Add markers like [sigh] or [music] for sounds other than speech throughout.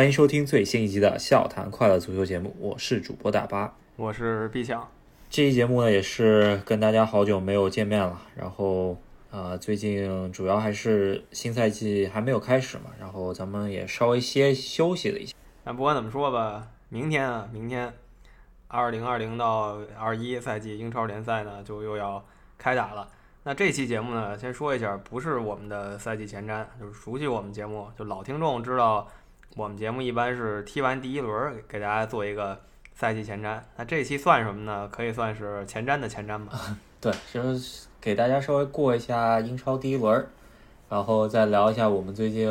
欢迎收听最新一集的《笑谈快乐足球》节目，我是主播大巴，我是毕强。这期节目呢，也是跟大家好久没有见面了。然后，呃，最近主要还是新赛季还没有开始嘛，然后咱们也稍微歇休息了一下。但不管怎么说吧，明天啊，明天二零二零到二一赛季英超联赛呢，就又要开打了。那这期节目呢，先说一下，不是我们的赛季前瞻，就是熟悉我们节目，就老听众知道，我们节目一般是踢完第一轮给大家做一个赛季前瞻。那这期算什么呢？可以算是前瞻的前瞻吧。[laughs] 对，就是给大家稍微过一下英超第一轮，然后再聊一下我们最近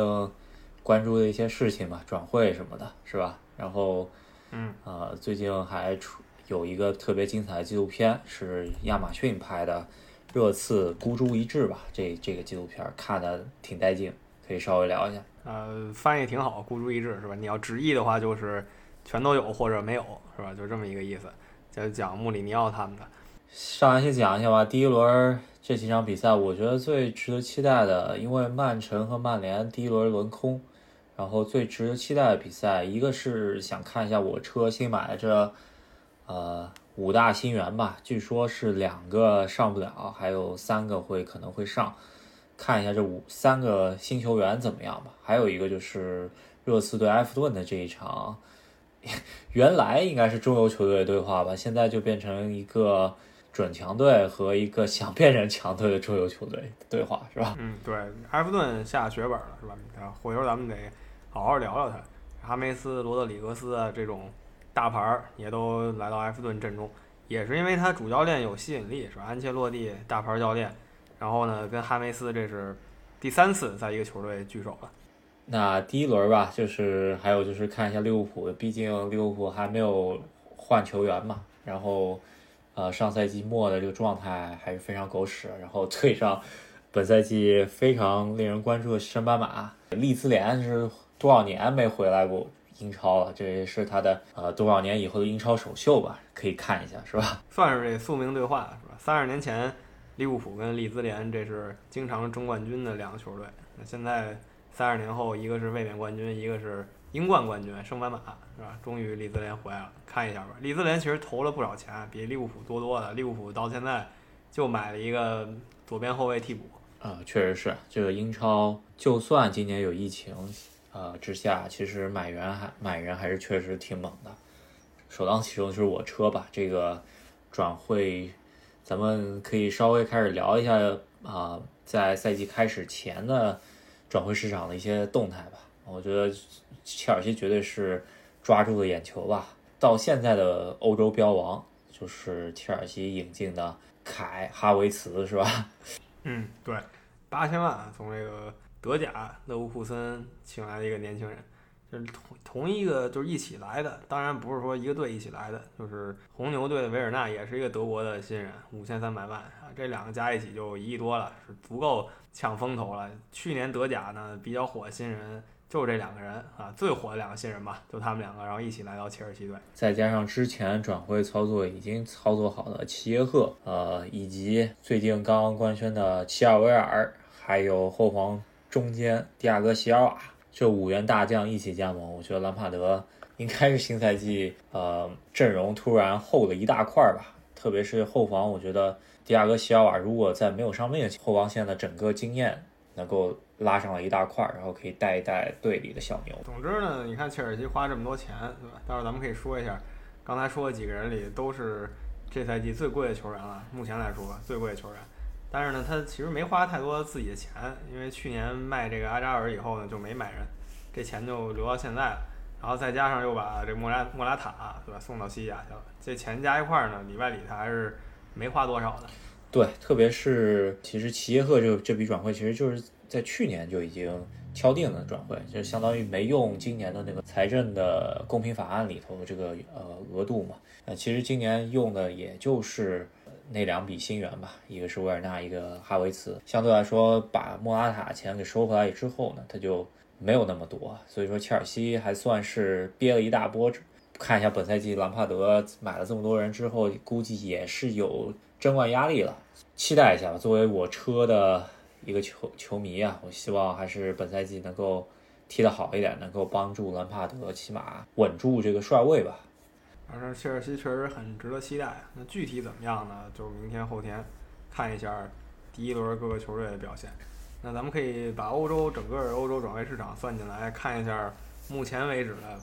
关注的一些事情吧，转会什么的，是吧？然后，嗯，呃，最近还出有一个特别精彩的纪录片，是亚马逊拍的。热刺孤注一掷吧，这这个纪录片看的挺带劲，可以稍微聊一下。呃，翻译挺好，孤注一掷是吧？你要直译的话就是全都有或者没有是吧？就这么一个意思，就讲穆里尼奥他们的。上来先讲一下吧，第一轮这几场比赛，我觉得最值得期待的，因为曼城和曼联第一轮轮空，然后最值得期待的比赛，一个是想看一下我车新买的这，呃。五大新援吧，据说是两个上不了，还有三个会可能会上，看一下这五三个新球员怎么样吧。还有一个就是热刺对埃弗顿的这一场，[laughs] 原来应该是中游球队的对话吧，现在就变成一个准强队和一个想变成强队的中游球队对话，是吧？嗯，对，埃弗顿下血本了，是吧？回头咱们得好好聊聊他，哈梅斯、罗德里格斯啊这种。大牌儿也都来到埃弗顿阵中，也是因为他主教练有吸引力，是吧？安切洛蒂大牌教练，然后呢，跟哈梅斯这是第三次在一个球队聚首了。那第一轮吧，就是还有就是看一下利物浦，毕竟利物浦还没有换球员嘛。然后，呃，上赛季末的这个状态还是非常狗屎。然后对上本赛季非常令人关注的升班马利兹联，是多少年没回来过？英超了，这也是他的呃多少年以后的英超首秀吧，可以看一下，是吧？算是这宿命对话，是吧？三十年前，利物浦跟利兹联这是经常争冠军的两个球队。那现在三十年后，一个是卫冕冠军，一个是英冠冠军，升班马，是吧？终于利兹联回来了，看一下吧。利兹联其实投了不少钱，比利物浦多多的。利物浦到现在就买了一个左边后卫替补。啊，确实是这个英超，就算今年有疫情。呃，之下其实买人还买人还是确实挺猛的。首当其冲就是我车吧，这个转会，咱们可以稍微开始聊一下啊，在赛季开始前的转会市场的一些动态吧。我觉得切尔西绝对是抓住了眼球吧。到现在的欧洲标王就是切尔西引进的凯哈维茨，是吧？嗯，对，八千万从这个。德甲勒沃库森请来的一个年轻人，就是同同一个就是一起来的，当然不是说一个队一起来的，就是红牛队的维尔纳也是一个德国的新人，五千三百万啊，这两个加一起就一亿多了，是足够抢风头了。去年德甲呢比较火的新人就这两个人啊，最火的两个新人吧，就他们两个，然后一起来到切尔西队，再加上之前转会操作已经操作好的齐耶赫，呃，以及最近刚刚官宣的齐尔维尔，还有后防。中间迪亚哥席尔瓦这五员大将一起加盟，我觉得兰帕德应该是新赛季呃阵容突然厚了一大块吧。特别是后防，我觉得迪亚哥席尔瓦如果在没有伤病的情况下后防线的整个经验能够拉上了一大块，然后可以带一带队里的小牛。总之呢，你看切尔西花这么多钱，对吧？待会儿咱们可以说一下，刚才说的几个人里都是这赛季最贵的球员了。目前来说，最贵的球员。但是呢，他其实没花太多自己的钱，因为去年卖这个阿扎尔以后呢，就没买人，这钱就留到现在了。然后再加上又把这莫拉莫拉塔，对吧，送到西甲去了，这钱加一块儿呢，里外里他还是没花多少的。对，特别是其实齐耶赫这这笔转会，其实就是在去年就已经敲定了转会，就相当于没用今年的那个财政的公平法案里头的这个呃额度嘛。呃，其实今年用的也就是。那两笔新援吧，一个是维尔纳，一个哈维茨。相对来说，把莫拉塔钱给收回来之后呢，他就没有那么多。所以说，切尔西还算是憋了一大波。看一下本赛季兰帕德买了这么多人之后，估计也是有争冠压力了。期待一下吧。作为我车的一个球球迷啊，我希望还是本赛季能够踢得好一点，能够帮助兰帕德起码稳住这个帅位吧。反正切尔西确实很值得期待。那具体怎么样呢？就明天后天看一下第一轮各个球队的表现。那咱们可以把欧洲整个欧洲转会市场算进来，看一下目前为止的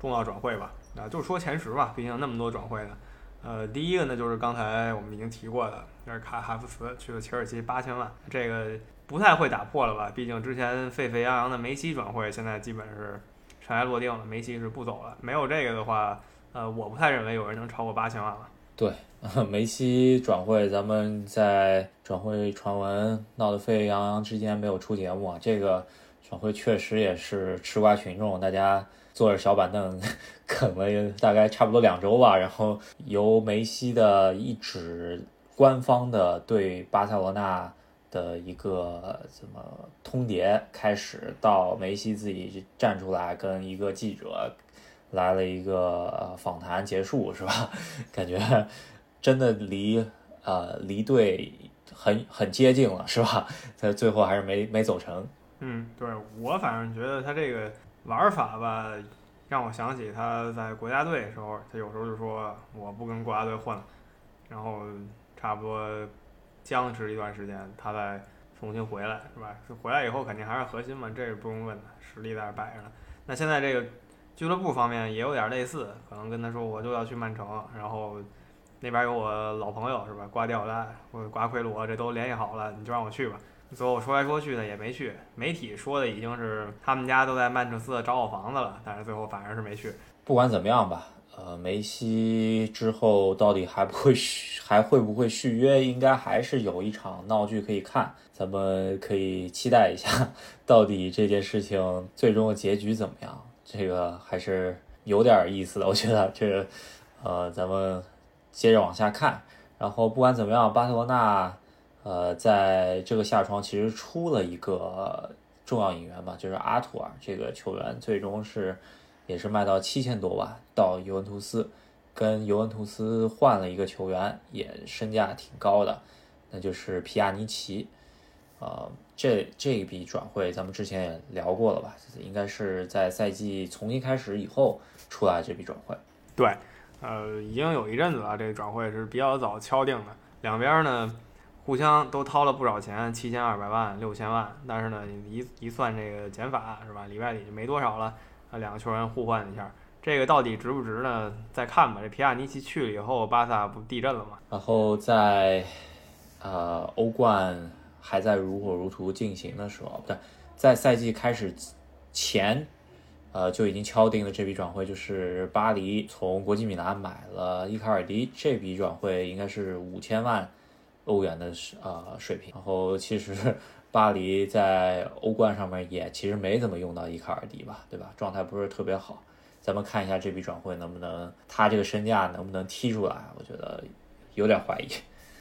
重要转会吧。啊，就说前十吧，毕竟那么多转会呢。呃，第一个呢就是刚才我们已经提过的，就是卡哈弗茨去了切尔西八千万，这个不太会打破了吧？毕竟之前沸沸扬扬的梅西转会，现在基本是尘埃落定了，梅西是不走了。没有这个的话。呃，我不太认为有人能超过八千万了。对，[laughs] 梅西转会，咱们在转会传闻闹得沸沸扬扬之间没有出节目啊。这个转会确实也是吃瓜群众，大家坐着小板凳啃了大概差不多两周吧。然后由梅西的一纸官方的对巴塞罗那的一个怎么通牒开始，到梅西自己站出来跟一个记者。来了一个访谈结束是吧？[laughs] 感觉真的离呃离队很很接近了是吧？在最后还是没没走成。嗯，对我反正觉得他这个玩法吧，让我想起他在国家队的时候，他有时候就说我不跟国家队混了，然后差不多僵持一段时间，他再重新回来是吧？就回来以后肯定还是核心嘛，这是不用问的，实力在这摆着呢。那现在这个。俱乐部方面也有点类似，可能跟他说我就要去曼城，然后那边有我老朋友是吧？瓜迪奥拉或者瓜奎罗这都联系好了，你就让我去吧。最后说来说去呢也没去，媒体说的已经是他们家都在曼彻斯特找好房子了，但是最后反而是没去。不管怎么样吧，呃，梅西之后到底还不会续，还会不会续约，应该还是有一场闹剧可以看，咱们可以期待一下，[laughs] 到底这件事情最终的结局怎么样。这个还是有点意思的，我觉得这个，呃，咱们接着往下看。然后不管怎么样，巴塞罗那，呃，在这个夏窗其实出了一个重要引援吧，就是阿图尔这个球员，最终是也是卖到七千多万到尤文图斯，跟尤文图斯换了一个球员，也身价挺高的，那就是皮亚尼奇。呃，这这一笔转会咱们之前也聊过了吧？应该是在赛季从一开始以后出来这笔转会。对，呃，已经有一阵子了，这个转会是比较早敲定的。两边呢互相都掏了不少钱，七千二百万、六千万，但是呢一一算这个减法是吧，里外里就没多少了。啊，两个球员互换一下，这个到底值不值呢？再看吧。这皮亚尼奇去了以后，巴萨不地震了吗？然后在呃欧冠。还在如火如荼进行的时候，不对，在赛季开始前，呃，就已经敲定了这笔转会，就是巴黎从国际米兰买了伊卡尔迪，这笔转会应该是五千万欧元的呃水平。然后其实巴黎在欧冠上面也其实没怎么用到伊卡尔迪吧，对吧？状态不是特别好。咱们看一下这笔转会能不能，他这个身价能不能踢出来？我觉得有点怀疑。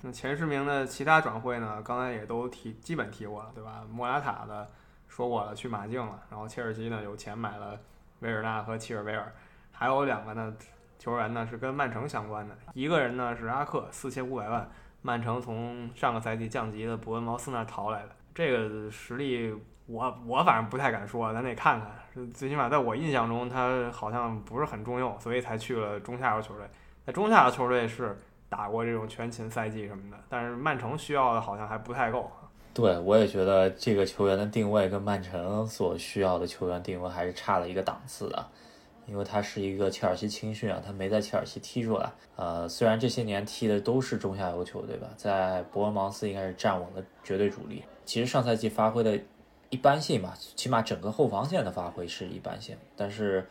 那前十名的其他转会呢？刚才也都提，基本提过了，对吧？莫拉塔的说过了，去马竞了。然后切尔西呢，有钱买了维尔纳和齐尔维尔，还有两个呢球员呢是跟曼城相关的。一个人呢是阿克，四千五百万，曼城从上个赛季降级的伯恩茅斯那淘来的。这个实力，我我反正不太敢说，咱得看看。最起码在我印象中，他好像不是很重用，所以才去了中下游球队。在中下游球队是。打过这种全勤赛季什么的，但是曼城需要的好像还不太够。对，我也觉得这个球员的定位跟曼城所需要的球员定位还是差了一个档次的，因为他是一个切尔西青训啊，他没在切尔西踢出来。呃，虽然这些年踢的都是中下游球队吧，在伯恩茅斯应该是站稳了绝对主力。其实上赛季发挥的一般性吧，起码整个后防线的发挥是一般性，但是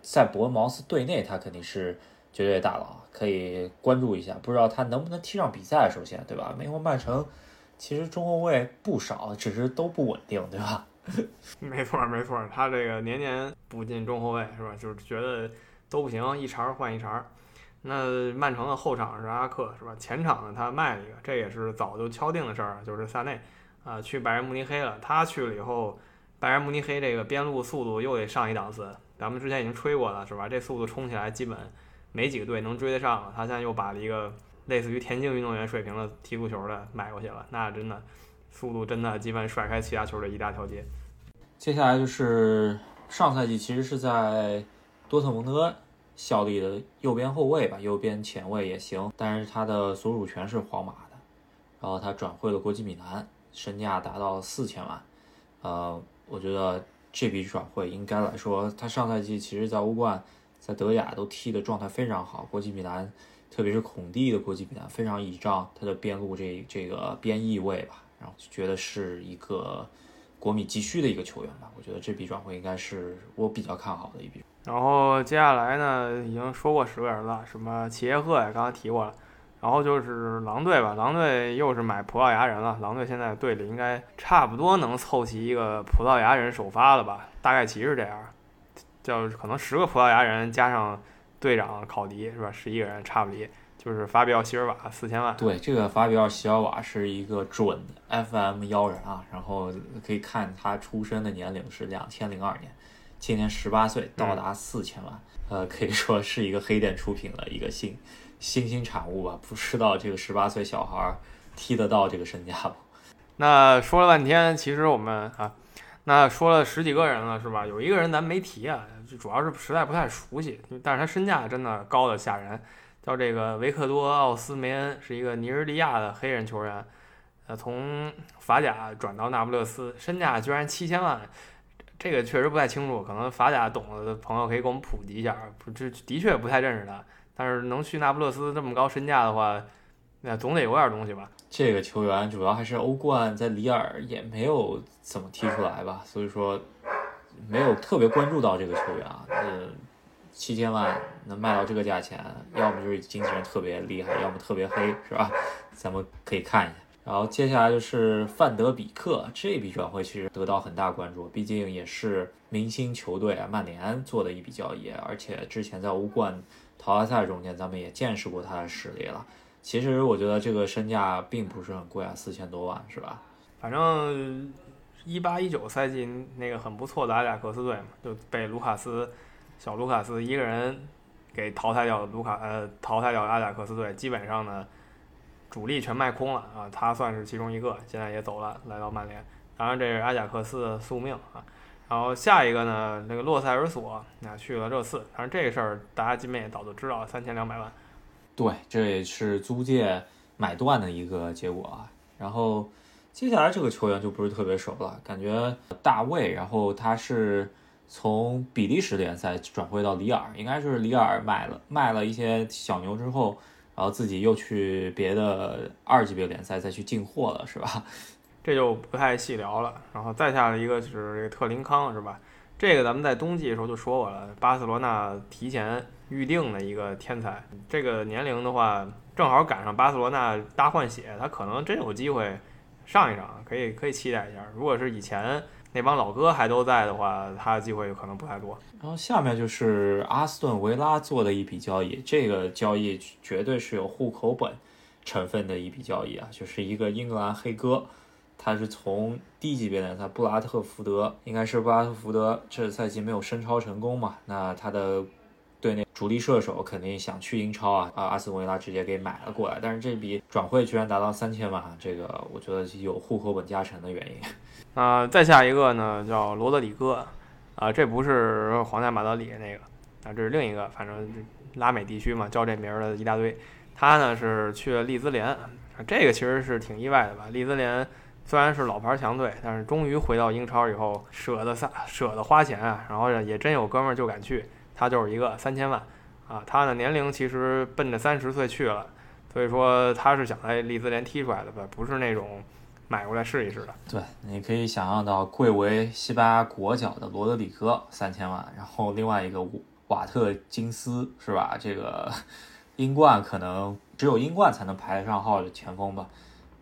在伯恩茅斯队内他肯定是。绝对大佬可以关注一下，不知道他能不能踢上比赛。首先，对吧？美国曼城其实中后卫不少，只是都不稳定，对吧？[laughs] 没错，没错，他这个年年补进中后卫，是吧？就是觉得都不行，一茬换一茬。那曼城的后场是阿克，是吧？前场呢，他卖了一个，这也是早就敲定的事儿，就是萨内啊，去拜仁慕尼黑了。他去了以后，拜仁慕尼黑这个边路速度又得上一档次。咱们之前已经吹过了，是吧？这速度冲起来基本。没几个队能追得上，他现在又把一个类似于田径运动员水平的踢足球的买过去了，那真的速度真的基本甩开其他球队一大条街。接下来就是上赛季其实是在多特蒙德效力的右边后卫吧，右边前卫也行，但是他的所属权是皇马的，然后他转会了国际米兰，身价达到四千万，呃，我觉得这笔转会应该来说，他上赛季其实在欧冠、在德甲都踢的状态非常好，国际米兰，特别是孔蒂的国际米兰非常倚仗他的边路这这个边翼位吧，然后觉得是一个。国米急需的一个球员吧，我觉得这笔转会应该是我比较看好的一笔。然后接下来呢，已经说过十个人了，什么齐耶赫呀，刚刚提过了。然后就是狼队吧，狼队又是买葡萄牙人了。狼队现在队里应该差不多能凑齐一个葡萄牙人首发了吧？大概其是这样，就可能十个葡萄牙人加上队长考迪是吧？十一个人差不离。就是法比奥·席尔瓦四千万，对，这个法比奥·席尔瓦是一个准 FM 妖人啊，然后可以看他出生的年龄是两千零二年，今年十八岁，到达四千万，呃，可以说是一个黑店出品的一个新新兴产物吧，不知道这个十八岁小孩踢得到这个身价不？那说了半天，其实我们啊，那说了十几个人了是吧？有一个人咱没提啊，就主要是实在不太熟悉，但是他身价真的高的吓人。叫这个维克多·奥斯梅恩是一个尼日利亚的黑人球员，呃，从法甲转到那不勒斯，身价居然七千万，这个确实不太清楚，可能法甲懂的朋友可以给我们普及一下。不，这的确不太认识他，但是能去那不勒斯这么高身价的话，那总得有点东西吧？这个球员主要还是欧冠在里尔也没有怎么踢出来吧，所以说没有特别关注到这个球员啊，呃。七千万能卖到这个价钱，要么就是经纪人特别厉害，要么特别黑，是吧？咱们可以看一下。然后接下来就是范德比克这笔转会，其实得到很大关注，毕竟也是明星球队啊，曼联做的一笔交易，而且之前在欧冠淘汰赛中间，咱们也见识过他的实力了。其实我觉得这个身价并不是很贵啊，四千多万，是吧？反正一八一九赛季那个很不错的阿贾克斯队嘛，就被卢卡斯。小卢卡斯一个人给淘汰掉了卢卡呃淘汰掉阿贾克斯队，基本上呢主力全卖空了啊，他算是其中一个，现在也走了，来到曼联。当然这是阿贾克斯的宿命啊。然后下一个呢，那个洛塞尔索那去了热刺，反正这个事儿大家基本也早就知道了，三千两百万。对，这也是租借买断的一个结果啊。然后接下来这个球员就不是特别熟了，感觉大卫，然后他是。从比利时联赛转会到里尔，应该是里尔买了卖了一些小牛之后，然后自己又去别的二级别联赛再去进货了，是吧？[laughs] 这就不太细聊了。然后再下来一个就是这个特林康，是吧？这个咱们在冬季的时候就说过了，巴塞罗那提前预定的一个天才。这个年龄的话，正好赶上巴塞罗那大换血，他可能真有机会上一上，可以可以期待一下。如果是以前。那帮老哥还都在的话，他的机会可能不太多。然后下面就是阿斯顿维拉做的一笔交易，这个交易绝对是有户口本成分的一笔交易啊，就是一个英格兰黑哥，他是从低级别联赛布拉特福德，应该是布拉特福德这赛季没有升超成功嘛，那他的。主力射手肯定想去英超啊啊！阿斯维拉直接给买了过来，但是这笔转会居然达到三千万，这个我觉得有户口本加成的原因。[laughs] 啊，再下一个呢，叫罗德里戈，啊，这不是皇家马德里那个，啊，这是另一个，反正拉美地区嘛，叫这名儿的一大堆。他呢是去了利兹联，这个其实是挺意外的吧？利兹联虽然是老牌强队，但是终于回到英超以后，舍得撒舍得花钱啊，然后也真有哥们儿就敢去。他就是一个三千万，啊，他的年龄其实奔着三十岁去了，所以说他是想在利兹联踢出来的吧，不是那种买过来试一试的。对，你可以想象到贵为西班牙国脚的罗德里戈三千万，然后另外一个瓦特金斯是吧？这个 [laughs] 英冠可能只有英冠才能排得上号的前锋吧，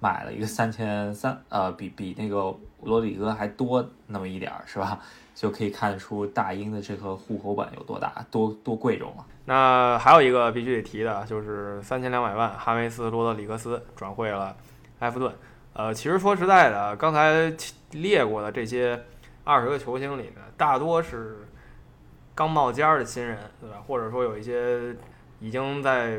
买了一个三千三，呃，比比那个罗德里戈还多那么一点儿是吧？就可以看出大英的这个户口本有多大，多多贵重了。那还有一个必须得提的，就是三千两百万，哈维斯·罗德里格斯转会了埃弗顿。呃，其实说实在的，刚才列过的这些二十个球星里呢，大多是刚冒尖儿的新人，对吧？或者说有一些已经在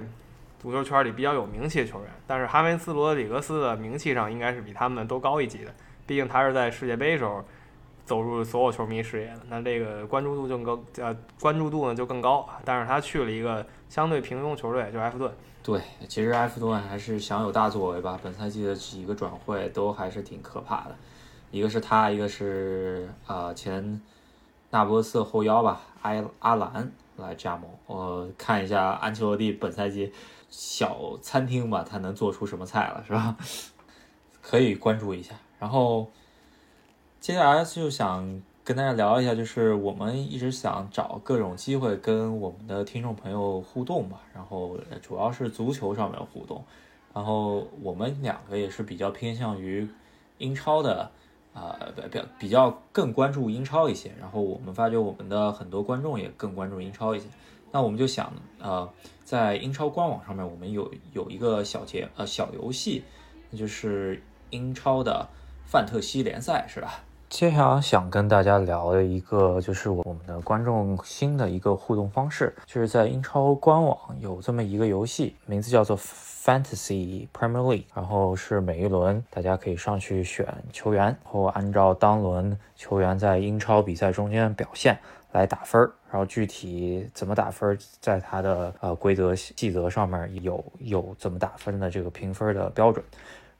足球圈里比较有名气的球员。但是哈维斯·罗德里格斯的名气上应该是比他们都高一级的，毕竟他是在世界杯时候。走入所有球迷视野了，那这个关注度就更呃关注度呢就更高。但是他去了一个相对平庸球队，就埃弗顿。对，其实埃弗顿还是想有大作为吧。本赛季的几个转会都还是挺可怕的，一个是他，一个是啊前那不勒斯后腰吧，埃阿兰来加盟。我看一下安切洛蒂本赛季小餐厅吧，他能做出什么菜了，是吧？[laughs] 可以关注一下。然后接下来就想。跟大家聊一下，就是我们一直想找各种机会跟我们的听众朋友互动吧，然后主要是足球上面互动，然后我们两个也是比较偏向于英超的，啊，比比较更关注英超一些，然后我们发觉我们的很多观众也更关注英超一些，那我们就想，呃，在英超官网上面，我们有有一个小节呃小游戏，那就是英超的范特西联赛，是吧？接下来想跟大家聊的一个，就是我们的观众新的一个互动方式，就是在英超官网有这么一个游戏，名字叫做 Fantasy Premier League，然后是每一轮大家可以上去选球员，然后按照当轮球员在英超比赛中间表现来打分儿，然后具体怎么打分，在它的呃规则细则上面有有怎么打分的这个评分的标准。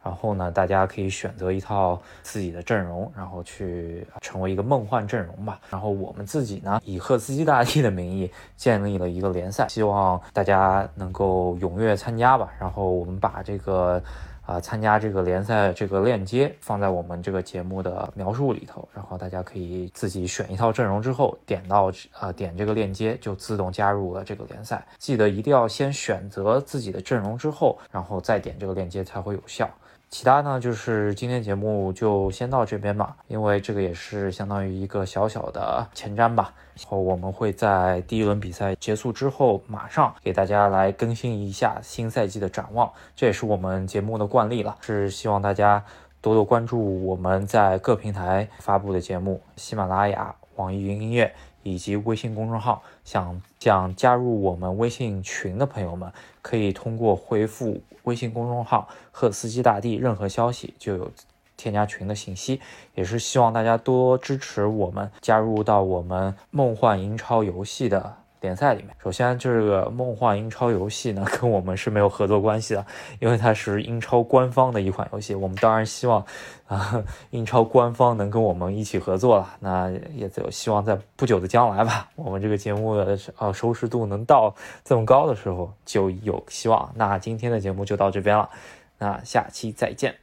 然后呢，大家可以选择一套自己的阵容，然后去成为一个梦幻阵容吧。然后我们自己呢，以赫斯基大帝的名义建立了一个联赛，希望大家能够踊跃参加吧。然后我们把这个啊参加这个联赛这个链接放在我们这个节目的描述里头，然后大家可以自己选一套阵容之后，点到啊点这个链接就自动加入了这个联赛。记得一定要先选择自己的阵容之后，然后再点这个链接才会有效。其他呢，就是今天节目就先到这边吧，因为这个也是相当于一个小小的前瞻吧。然后我们会在第一轮比赛结束之后，马上给大家来更新一下新赛季的展望，这也是我们节目的惯例了。是希望大家多多关注我们在各平台发布的节目，喜马拉雅、网易云音乐。以及微信公众号，想想加入我们微信群的朋友们，可以通过回复微信公众号“赫斯基大帝”任何消息，就有添加群的信息。也是希望大家多支持我们，加入到我们梦幻英超游戏的。联赛里面，首先这个梦幻英超游戏呢，[laughs] 跟我们是没有合作关系的，因为它是英超官方的一款游戏。我们当然希望啊，英超官方能跟我们一起合作了。那也就希望在不久的将来吧，我们这个节目的呃收视度能到这么高的时候，就有希望。那今天的节目就到这边了，那下期再见。